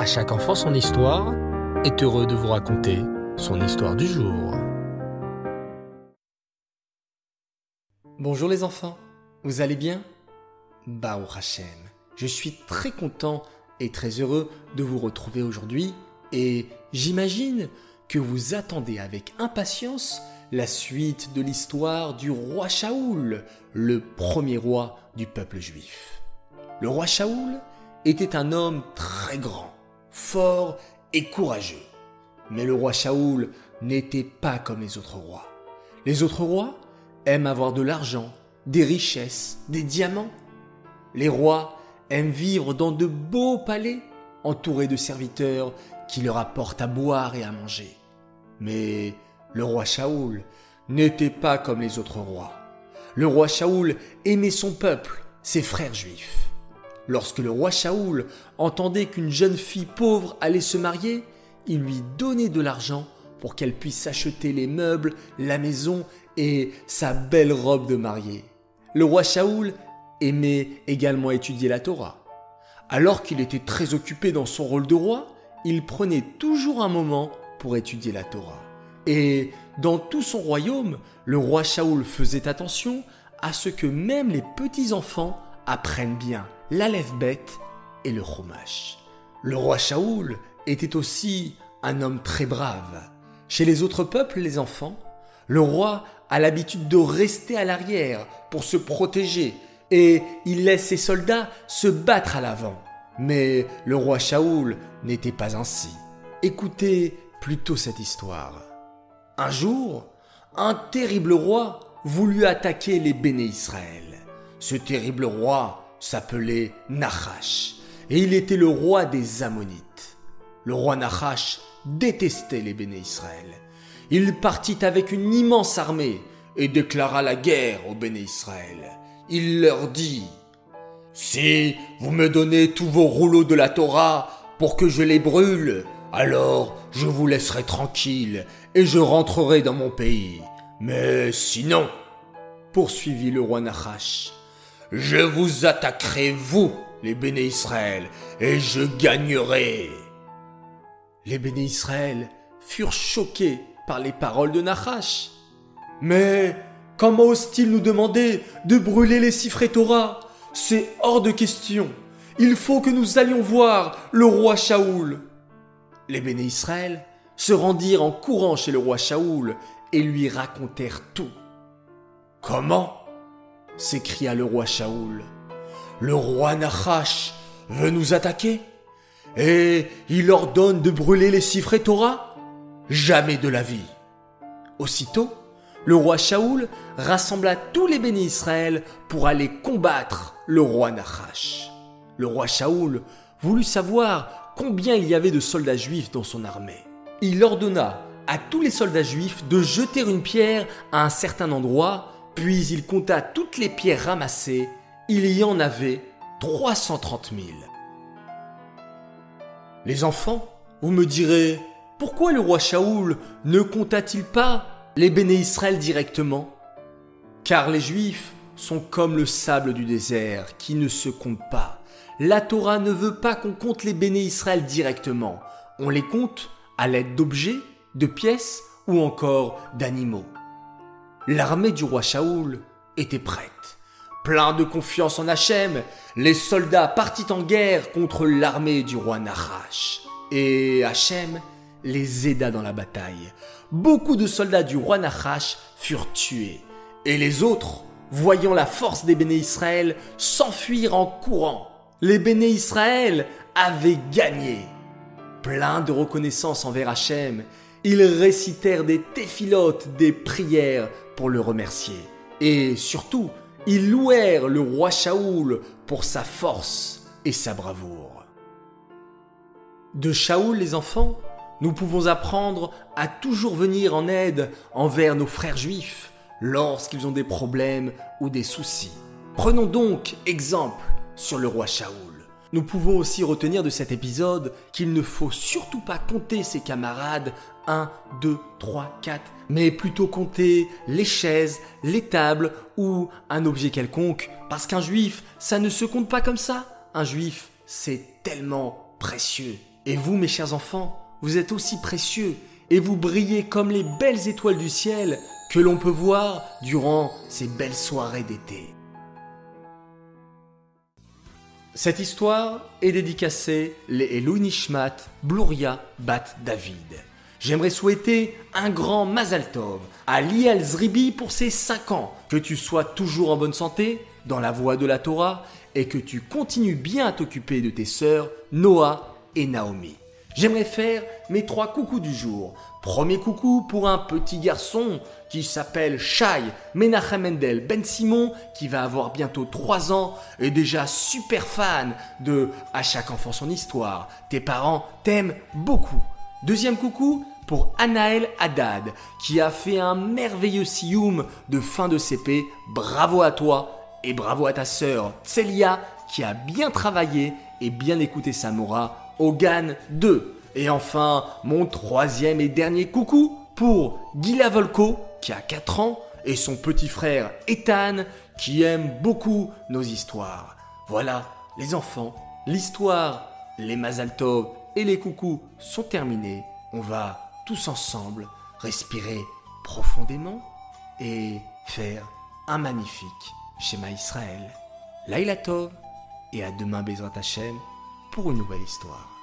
À chaque enfant son histoire est heureux de vous raconter son histoire du jour. Bonjour les enfants, vous allez bien? Bao Hachem, je suis très content et très heureux de vous retrouver aujourd'hui et j'imagine que vous attendez avec impatience la suite de l'histoire du roi Shaoul, le premier roi du peuple juif. Le roi Shaoul était un homme très grand, fort et courageux. Mais le roi Shaoul n'était pas comme les autres rois. Les autres rois aiment avoir de l'argent, des richesses, des diamants. Les rois aiment vivre dans de beaux palais entourés de serviteurs qui leur apportent à boire et à manger. Mais le roi Shaoul n'était pas comme les autres rois. Le roi Shaoul aimait son peuple, ses frères juifs. Lorsque le roi Shaoul entendait qu'une jeune fille pauvre allait se marier, il lui donnait de l'argent pour qu'elle puisse acheter les meubles, la maison et sa belle robe de mariée. Le roi Shaoul aimait également étudier la Torah. Alors qu'il était très occupé dans son rôle de roi, il prenait toujours un moment pour étudier la Torah. Et dans tout son royaume, le roi Shaoul faisait attention à ce que même les petits-enfants apprennent bien l'Aleph-Beth et le Chumash. Le roi Shaoul était aussi un homme très brave. Chez les autres peuples, les enfants, le roi a l'habitude de rester à l'arrière pour se protéger et il laisse ses soldats se battre à l'avant. Mais le roi Shaoul n'était pas ainsi. Écoutez plutôt cette histoire. Un jour, un terrible roi voulut attaquer les béné Israël. Ce terrible roi s'appelait Nachash et il était le roi des Ammonites. Le roi Nachash détestait les béné Israël. Il partit avec une immense armée et déclara la guerre aux béné Israël. Il leur dit Si vous me donnez tous vos rouleaux de la Torah pour que je les brûle, alors je vous laisserai tranquille et je rentrerai dans mon pays. Mais sinon, poursuivit le roi Nachash, je vous attaquerai, vous, les béné Israël, et je gagnerai. Les béné Israël furent choqués par les paroles de Nachash. Mais comment ose-t-il nous demander de brûler les cifrés Torah? C'est hors de question. Il faut que nous allions voir le roi Shaoul. Les béné Israël se rendirent en courant chez le roi Shaoul et lui racontèrent tout. Comment? S'écria le roi Shaoul. Le roi Nachash veut nous attaquer Et il ordonne de brûler les cifrés Torah? Jamais de la vie. Aussitôt, le roi Shaoul rassembla tous les bénis Israël pour aller combattre le roi Nachash. Le roi Shaoul voulut savoir combien il y avait de soldats juifs dans son armée il ordonna à tous les soldats juifs de jeter une pierre à un certain endroit, puis il compta toutes les pierres ramassées. Il y en avait 330 000. Les enfants, vous me direz, pourquoi le roi Shaoul ne compta-t-il pas les béné Israël directement? Car les juifs sont comme le sable du désert qui ne se compte pas. La Torah ne veut pas qu'on compte les béné Israël directement. On les compte à l'aide d'objets, de pièces ou encore d'animaux. L'armée du roi Shaoul était prête. Plein de confiance en Hachem, les soldats partit en guerre contre l'armée du roi Nahash. Et Hachem les aida dans la bataille. Beaucoup de soldats du roi Nahash furent tués. Et les autres, voyant la force des béné Israël, s'enfuirent en courant. Les béné Israël avaient gagné. Plein de reconnaissance envers Hachem, ils récitèrent des téphilotes, des prières le remercier. Et surtout, ils louèrent le roi Shaoul pour sa force et sa bravoure. De Shaoul, les enfants, nous pouvons apprendre à toujours venir en aide envers nos frères juifs lorsqu'ils ont des problèmes ou des soucis. Prenons donc exemple sur le roi Shaoul. Nous pouvons aussi retenir de cet épisode qu'il ne faut surtout pas compter ses camarades 1, 2, 3, 4, mais plutôt compter les chaises, les tables ou un objet quelconque, parce qu'un juif, ça ne se compte pas comme ça. Un juif, c'est tellement précieux. Et vous, mes chers enfants, vous êtes aussi précieux et vous brillez comme les belles étoiles du ciel que l'on peut voir durant ces belles soirées d'été. Cette histoire est dédicacée les Elou Nishmat Bluria Bat David. J'aimerais souhaiter un grand Mazal Tov à Liel Zribi pour ses 5 ans. Que tu sois toujours en bonne santé, dans la voie de la Torah, et que tu continues bien à t'occuper de tes sœurs Noah et Naomi. J'aimerais faire mes trois coucous du jour. Premier coucou pour un petit garçon qui s'appelle Shai Menachem Mendel Ben Simon, qui va avoir bientôt 3 ans et déjà super fan de À chaque enfant son histoire. Tes parents t'aiment beaucoup. Deuxième coucou pour Anaël Haddad, qui a fait un merveilleux sioum de fin de CP. Bravo à toi et bravo à ta sœur Tselia, qui a bien travaillé et bien écouté Samora au GAN 2. Et enfin, mon troisième et dernier coucou pour Gila Volko, qui a 4 ans, et son petit frère Ethan, qui aime beaucoup nos histoires. Voilà, les enfants, l'histoire, les Mazaltov et les coucous sont terminés. On va tous ensemble respirer profondément et faire un magnifique schéma Israël. Laïla Tov et à demain Bezrat Hashem pour une nouvelle histoire.